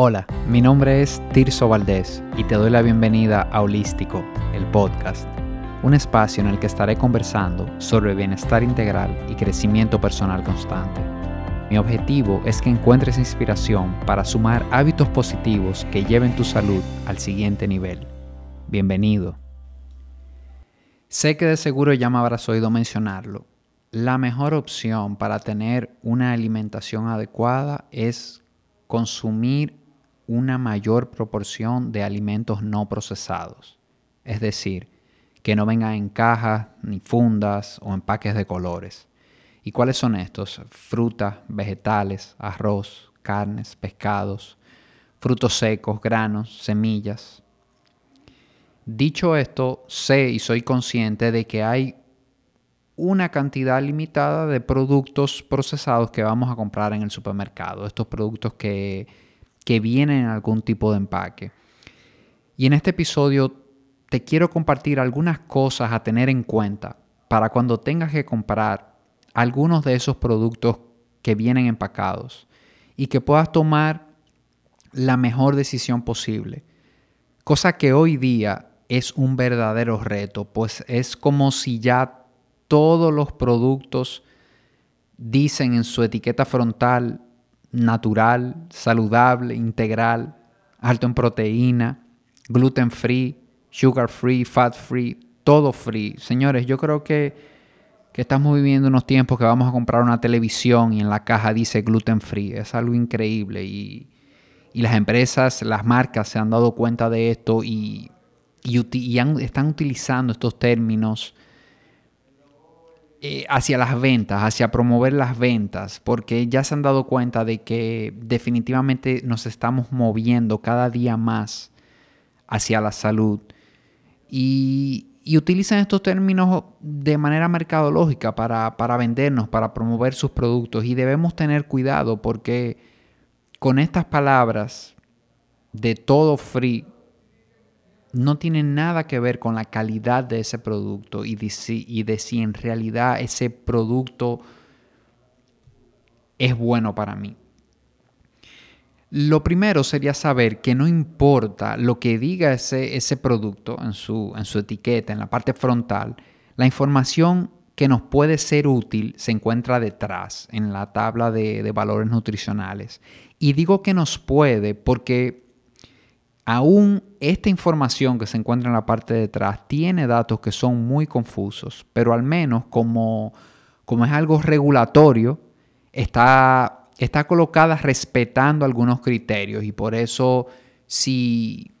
Hola, mi nombre es Tirso Valdés y te doy la bienvenida a Holístico, el podcast, un espacio en el que estaré conversando sobre bienestar integral y crecimiento personal constante. Mi objetivo es que encuentres inspiración para sumar hábitos positivos que lleven tu salud al siguiente nivel. Bienvenido. Sé que de seguro ya me habrás oído mencionarlo. La mejor opción para tener una alimentación adecuada es consumir una mayor proporción de alimentos no procesados, es decir, que no vengan en cajas, ni fundas o empaques de colores. ¿Y cuáles son estos? Frutas, vegetales, arroz, carnes, pescados, frutos secos, granos, semillas. Dicho esto, sé y soy consciente de que hay una cantidad limitada de productos procesados que vamos a comprar en el supermercado. Estos productos que que vienen en algún tipo de empaque. Y en este episodio te quiero compartir algunas cosas a tener en cuenta para cuando tengas que comprar algunos de esos productos que vienen empacados y que puedas tomar la mejor decisión posible. Cosa que hoy día es un verdadero reto, pues es como si ya todos los productos dicen en su etiqueta frontal natural, saludable, integral, alto en proteína, gluten free, sugar free, fat free, todo free. Señores, yo creo que, que estamos viviendo unos tiempos que vamos a comprar una televisión y en la caja dice gluten free. Es algo increíble y, y las empresas, las marcas se han dado cuenta de esto y, y, están utilizando estos términos eh, hacia las ventas, hacia promover las ventas, porque ya se han dado cuenta de que definitivamente nos estamos moviendo cada día más hacia la salud. Y, utilizan estos términos de manera mercadológica para, para vendernos, para promover sus productos. Y debemos tener cuidado porque con estas palabras de todo free, no tiene nada que ver con la calidad de ese producto y de si, y de si en realidad ese producto es bueno para mí. Lo primero sería saber que no importa lo que diga ese, ese producto en su, en su etiqueta, en la parte frontal, la información que nos puede ser útil se encuentra detrás, en la tabla de, de valores nutricionales. Y digo que nos puede porque Aún esta información que se encuentra en la parte de atrás tiene datos que son muy confusos, pero al menos como, como es algo regulatorio, está, está colocada respetando algunos criterios. Y por eso si,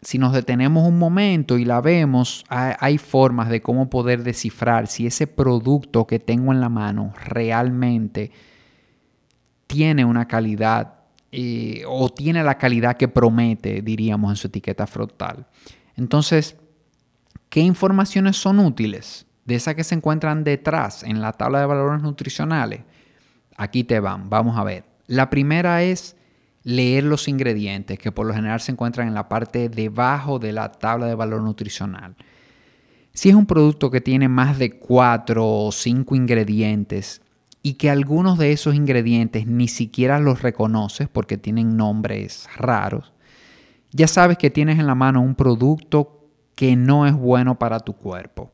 si nos detenemos un momento y la vemos, hay, hay formas de cómo poder descifrar si ese producto que tengo en la mano realmente tiene una calidad eh, o tiene la calidad que promete, diríamos, en su etiqueta frontal. Entonces, ¿qué informaciones son útiles? De esas que se encuentran detrás en la tabla de valores nutricionales. Aquí te van, vamos a ver. La primera es leer los ingredientes, que por lo general se encuentran en la parte debajo de la tabla de valor nutricional. Si es un producto que tiene más de cuatro o cinco ingredientes y que algunos de esos ingredientes ni siquiera los reconoces porque tienen nombres raros, ya sabes que tienes en la mano un producto que no es bueno para tu cuerpo.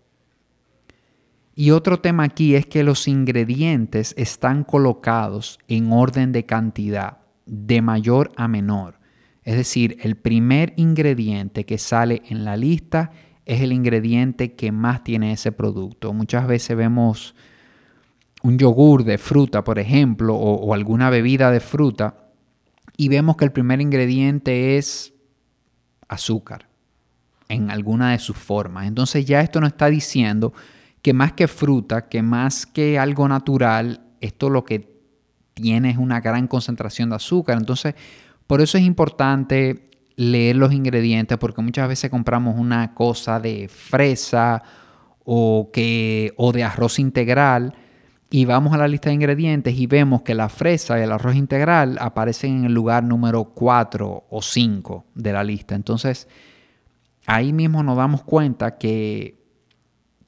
Y otro tema aquí es que los ingredientes están colocados en orden de cantidad, de mayor a menor. Es decir, el primer ingrediente que sale en la lista es el ingrediente que más tiene ese producto. Muchas veces vemos un yogur de fruta, por ejemplo, o, alguna bebida de fruta, y vemos que el primer ingrediente es azúcar en alguna de sus formas. Entonces ya esto nos está diciendo que más que fruta, que más que algo natural, esto lo que tiene es una gran concentración de azúcar. Entonces, por eso es importante leer los ingredientes, porque muchas veces compramos una cosa de fresa o, que, o de arroz integral y vamos a la lista de ingredientes y vemos que la fresa y el arroz integral aparecen en el lugar número 4 o 5 de la lista. Entonces, ahí mismo nos damos cuenta que,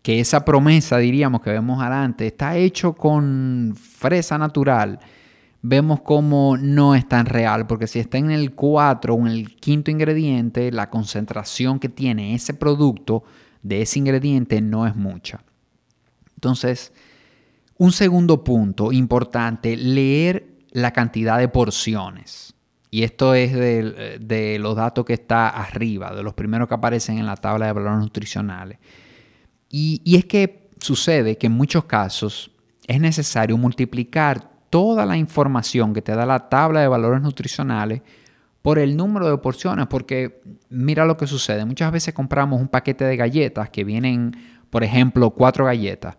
que esa promesa, diríamos, que vemos adelante, está hecho con fresa natural, vemos como no es tan real, porque si está en el 4 o en el quinto ingrediente, la concentración que tiene ese producto de ese ingrediente no es mucha. Entonces, un segundo punto importante, leer la cantidad de porciones. Y esto es de, los datos que está arriba, de los primeros que aparecen en la tabla de valores nutricionales. Y, es que sucede que en muchos casos es necesario multiplicar toda la información que te da la tabla de valores nutricionales por el número de porciones, porque mira lo que sucede. Muchas veces compramos un paquete de galletas que vienen, por ejemplo, cuatro galletas,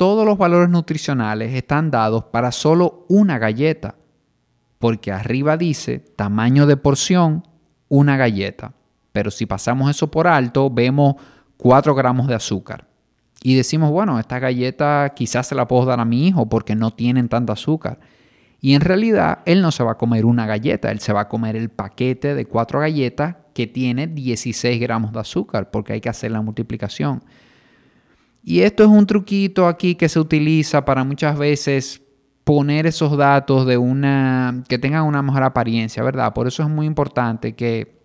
todos los valores nutricionales están dados para solo una galleta porque arriba dice tamaño de porción, una galleta. Pero si pasamos eso por alto, vemos 4 gramos de azúcar. Y decimos, bueno, esta galleta quizás se la puedo dar a mi hijo porque no tienen tanta azúcar. Y en realidad él no se va a comer una galleta, él se va a comer el paquete de cuatro galletas que tiene 16 gramos de azúcar porque hay que hacer la multiplicación. Y esto es un truquito aquí que se utiliza para muchas veces poner esos datos de una que tengan una mejor apariencia, ¿verdad? Por eso es muy importante que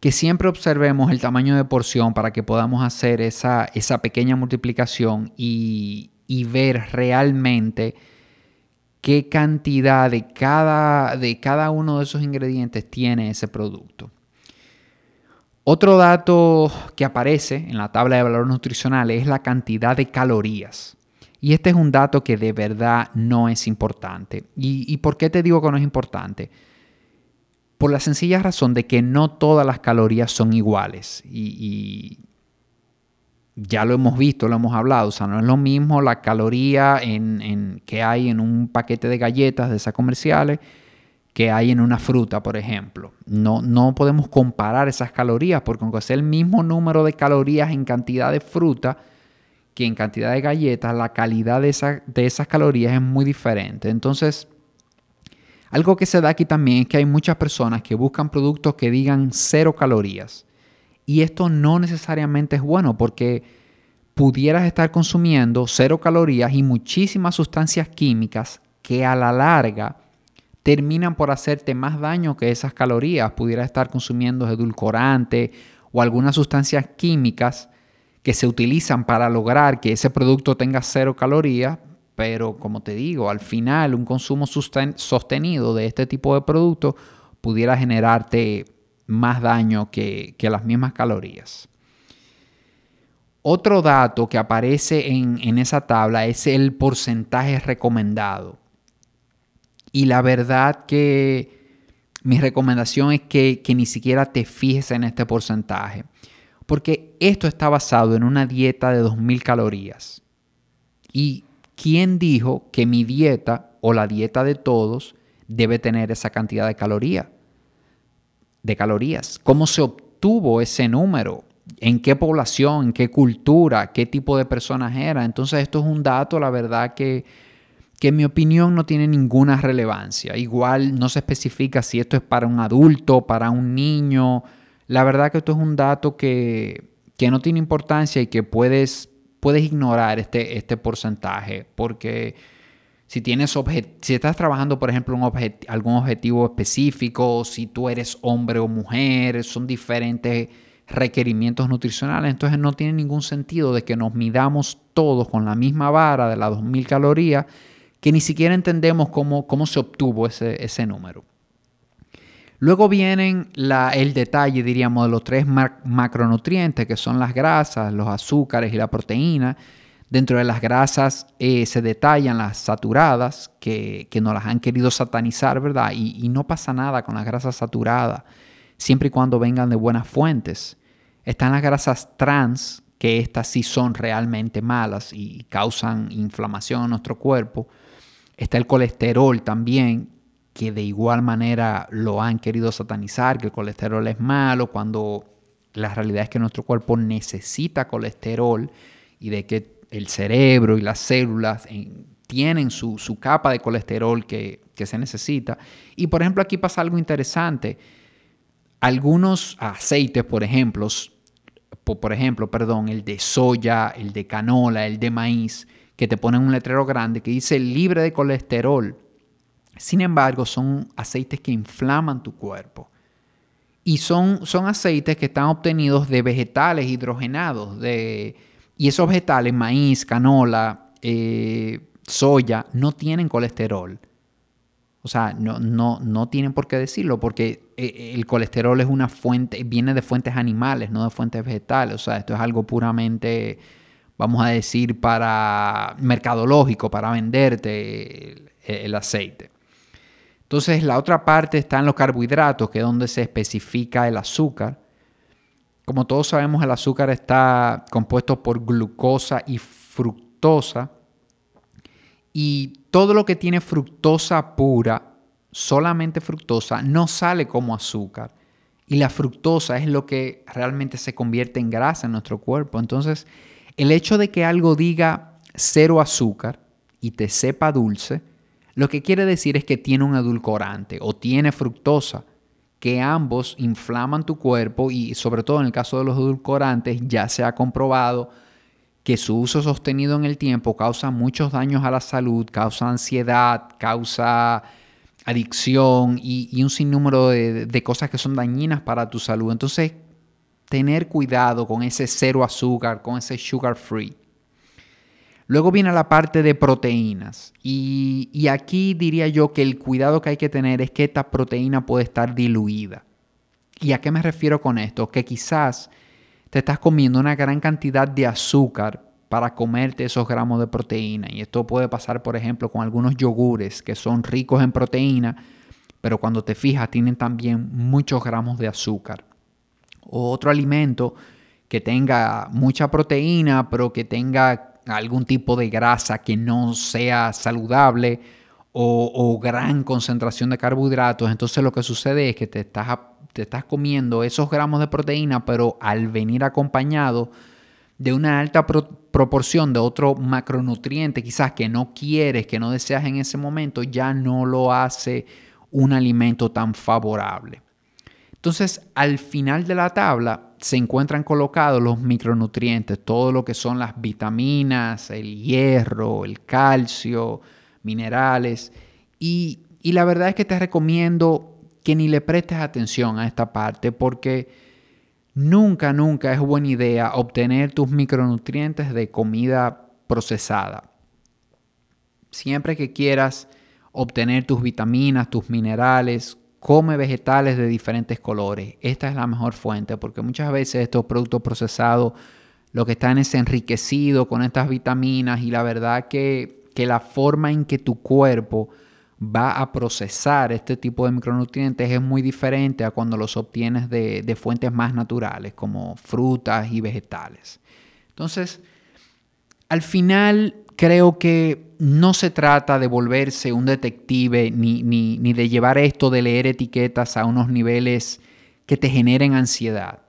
que siempre observemos el tamaño de porción para que podamos hacer esa, esa pequeña multiplicación y, y, ver realmente qué cantidad de cada, de cada uno de esos ingredientes tiene ese producto. Otro dato que aparece en la tabla de valores nutricionales es la cantidad de calorías. Y este es un dato que de verdad no es importante. ¿Y, por qué te digo que no es importante? Por la sencilla razón de que no todas las calorías son iguales. Y, ya lo hemos visto, lo hemos hablado. O sea, no es lo mismo la caloría en, que hay en un paquete de galletas de esas comerciales que hay en una fruta, por ejemplo. No, no podemos comparar esas calorías porque aunque sea el mismo número de calorías en cantidad de fruta, que en cantidad de galletas la calidad de, de esas calorías es muy diferente. Entonces, algo que se da aquí también es que hay muchas personas que buscan productos que digan cero calorías. Y esto no necesariamente es bueno porque pudieras estar consumiendo cero calorías y muchísimas sustancias químicas que a la larga terminan por hacerte más daño que esas calorías. Pudieras estar consumiendo edulcorante o algunas sustancias químicas que se utilizan para lograr que ese producto tenga cero calorías, pero como te digo, al final un consumo sostenido de este tipo de productos pudiera generarte más daño que, las mismas calorías. Otro dato que aparece en, esa tabla es el porcentaje recomendado. Y la verdad que mi recomendación es que, ni siquiera te fijes en este porcentaje porque esto está basado en una dieta de 2.000 calorías. ¿Y quién dijo que mi dieta o la dieta de todos debe tener esa cantidad de calorías? De calorías. ¿Cómo se obtuvo ese número? ¿En qué población? ¿En qué cultura? ¿Qué tipo de personas era? Entonces esto es un dato, la verdad, que, que en mi opinión no tiene ninguna relevancia. Igual no se especifica si esto es para un adulto, para un niño, la verdad que esto es un dato que, no tiene importancia y que puedes, puedes ignorar este, este porcentaje porque si tienes si estás trabajando, por ejemplo, un algún objetivo específico, si tú eres hombre o mujer, son diferentes requerimientos nutricionales, entonces no tiene ningún sentido de que nos midamos todos con la misma vara de las 2.000 calorías que ni siquiera entendemos cómo, cómo se obtuvo ese, ese número. Luego vienen el detalle, diríamos, de los tres macronutrientes, que son las grasas, los azúcares y la proteína. Dentro de las grasas eh, se detallan las saturadas, que, que nos las han querido satanizar, ¿verdad? Y, no pasa nada con las grasas saturadas, siempre y cuando vengan de buenas fuentes. Están las grasas trans, que estas sí son realmente malas y causan inflamación en nuestro cuerpo. Está el colesterol también, que de igual manera lo han querido satanizar, que el colesterol es malo, cuando la realidad es que nuestro cuerpo necesita colesterol y de que el cerebro y las células tienen su, capa de colesterol que, se necesita. Y por ejemplo aquí pasa algo interesante. Algunos aceites, por ejemplo, por ejemplo, perdón, el de soya, el de canola, el de maíz, que te ponen un letrero grande que dice libre de colesterol. Sin embargo, son aceites que inflaman tu cuerpo. Y son, son aceites que están obtenidos de vegetales hidrogenados. De, y esos vegetales, maíz, canola, eh, soya, no tienen colesterol. O sea, no, no, no tienen por qué decirlo, porque eh, el colesterol es una fuente, viene de fuentes animales, no de fuentes vegetales. O sea, esto es algo puramente, vamos a decir, para mercadológico, para venderte el aceite. Entonces, la otra parte está en los carbohidratos, que es donde se especifica el azúcar. Como todos sabemos, el azúcar está compuesto por glucosa y fructosa. Y todo lo que tiene fructosa pura, solamente fructosa, no sale como azúcar. Y la fructosa es lo que realmente se convierte en grasa en nuestro cuerpo. Entonces, el hecho de que algo diga cero azúcar y te sepa dulce, lo que quiere decir es que tiene un edulcorante o tiene fructosa, que ambos inflaman tu cuerpo y sobre todo en el caso de los edulcorantes ya se ha comprobado que su uso sostenido en el tiempo causa muchos daños a la salud, causa ansiedad, causa adicción y, un sinnúmero de, de cosas que son dañinas para tu salud. Entonces, tener cuidado con ese cero azúcar, con ese sugar free. Luego viene la parte de proteínas y, aquí diría yo que el cuidado que hay que tener es que esta proteína puede estar diluida. ¿Y a qué me refiero con esto? Que quizás te estás comiendo una gran cantidad de azúcar para comerte esos gramos de proteína. Y esto puede pasar, por ejemplo, con algunos yogures que son ricos en proteína, pero cuando te fijas tienen también muchos gramos de azúcar. O otro alimento que tenga mucha proteína, pero que tenga algún tipo de grasa que no sea saludable o, gran concentración de carbohidratos, entonces lo que sucede es que te estás, comiendo esos gramos de proteína, pero al venir acompañado de una alta proporción de otro macronutriente, quizás que no quieres, que no deseas en ese momento, ya no lo hace un alimento tan favorable. Entonces, al final de la tabla se encuentran colocados los micronutrientes, todo lo que son las vitaminas, el hierro, el calcio, minerales. Y, la verdad es que te recomiendo que ni le prestes atención a esta parte porque nunca, nunca es buena idea obtener tus micronutrientes de comida procesada. Siempre que quieras obtener tus vitaminas, tus minerales, come vegetales de diferentes colores. Esta es la mejor fuente porque muchas veces estos productos procesados lo que están es enriquecido con estas vitaminas y la verdad que, que la forma en que tu cuerpo va a procesar este tipo de micronutrientes es muy diferente a cuando los obtienes de, de fuentes más naturales como frutas y vegetales. Entonces, al final creo que no se trata de volverse un detective ni, ni, de llevar esto de leer etiquetas a unos niveles que te generen ansiedad.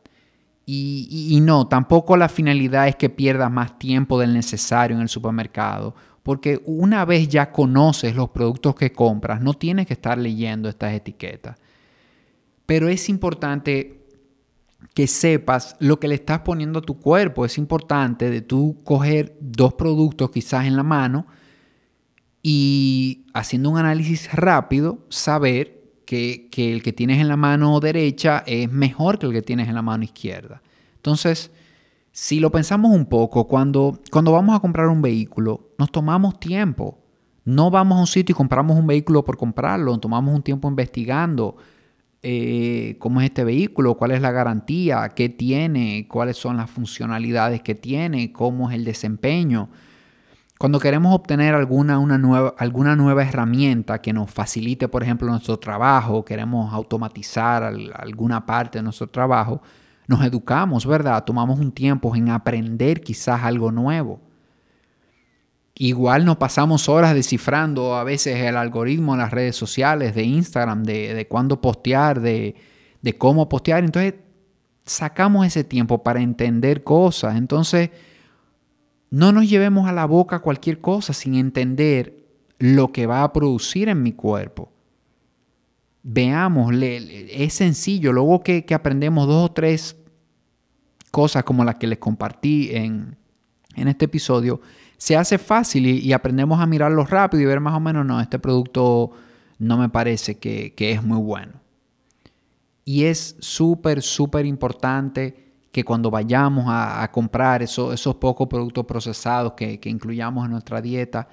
Y, y, no, tampoco la finalidad es que pierdas más tiempo del necesario en el supermercado, porque una vez ya conoces los productos que compras, no tienes que estar leyendo estas etiquetas. Pero es importante que sepas lo que le estás poniendo a tu cuerpo. Es importante de tú coger dos productos quizás en la mano y haciendo un análisis rápido, saber que, el que tienes en la mano derecha es mejor que el que tienes en la mano izquierda. Entonces, si lo pensamos un poco, cuando, cuando vamos a comprar un vehículo, nos tomamos tiempo. No vamos a un sitio y compramos un vehículo por comprarlo, tomamos un tiempo investigando, eh, cómo es este vehículo, cuál es la garantía, qué tiene, cuáles son las funcionalidades que tiene, cómo es el desempeño. Cuando queremos obtener alguna, una nueva, alguna nueva herramienta que nos facilite, por ejemplo, nuestro trabajo, queremos automatizar alguna parte de nuestro trabajo, nos educamos, ¿verdad? Tomamos un tiempo en aprender quizás algo nuevo. Igual nos pasamos horas descifrando a veces el algoritmo en las redes sociales, de Instagram, de, cuándo postear, de, de cómo postear. Entonces, sacamos ese tiempo para entender cosas. Entonces, no nos llevemos a la boca cualquier cosa sin entender lo que va a producir en mi cuerpo. Veamos, es sencillo. Luego que, que, aprendemos dos o tres cosas como las que les compartí en, en este episodio, se hace fácil y, aprendemos a mirarlo rápido y ver más o menos, no, este producto no me parece que, es muy bueno. Y es súper, súper importante que cuando vayamos a, comprar esos pocos productos procesados que, incluyamos en nuestra dieta,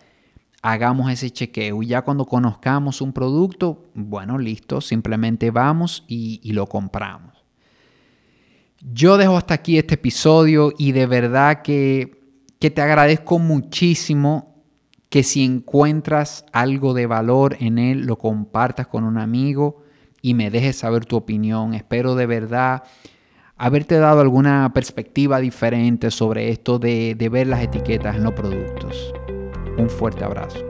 hagamos ese chequeo. Y ya cuando conozcamos un producto, bueno, listo, simplemente vamos y, y lo compramos. Yo dejo hasta aquí este episodio y de verdad que, que te agradezco muchísimo que si encuentras algo de valor en él, lo compartas con un amigo y me dejes saber tu opinión. Espero de verdad haberte dado alguna perspectiva diferente sobre esto de, de ver las etiquetas en los productos. Un fuerte abrazo.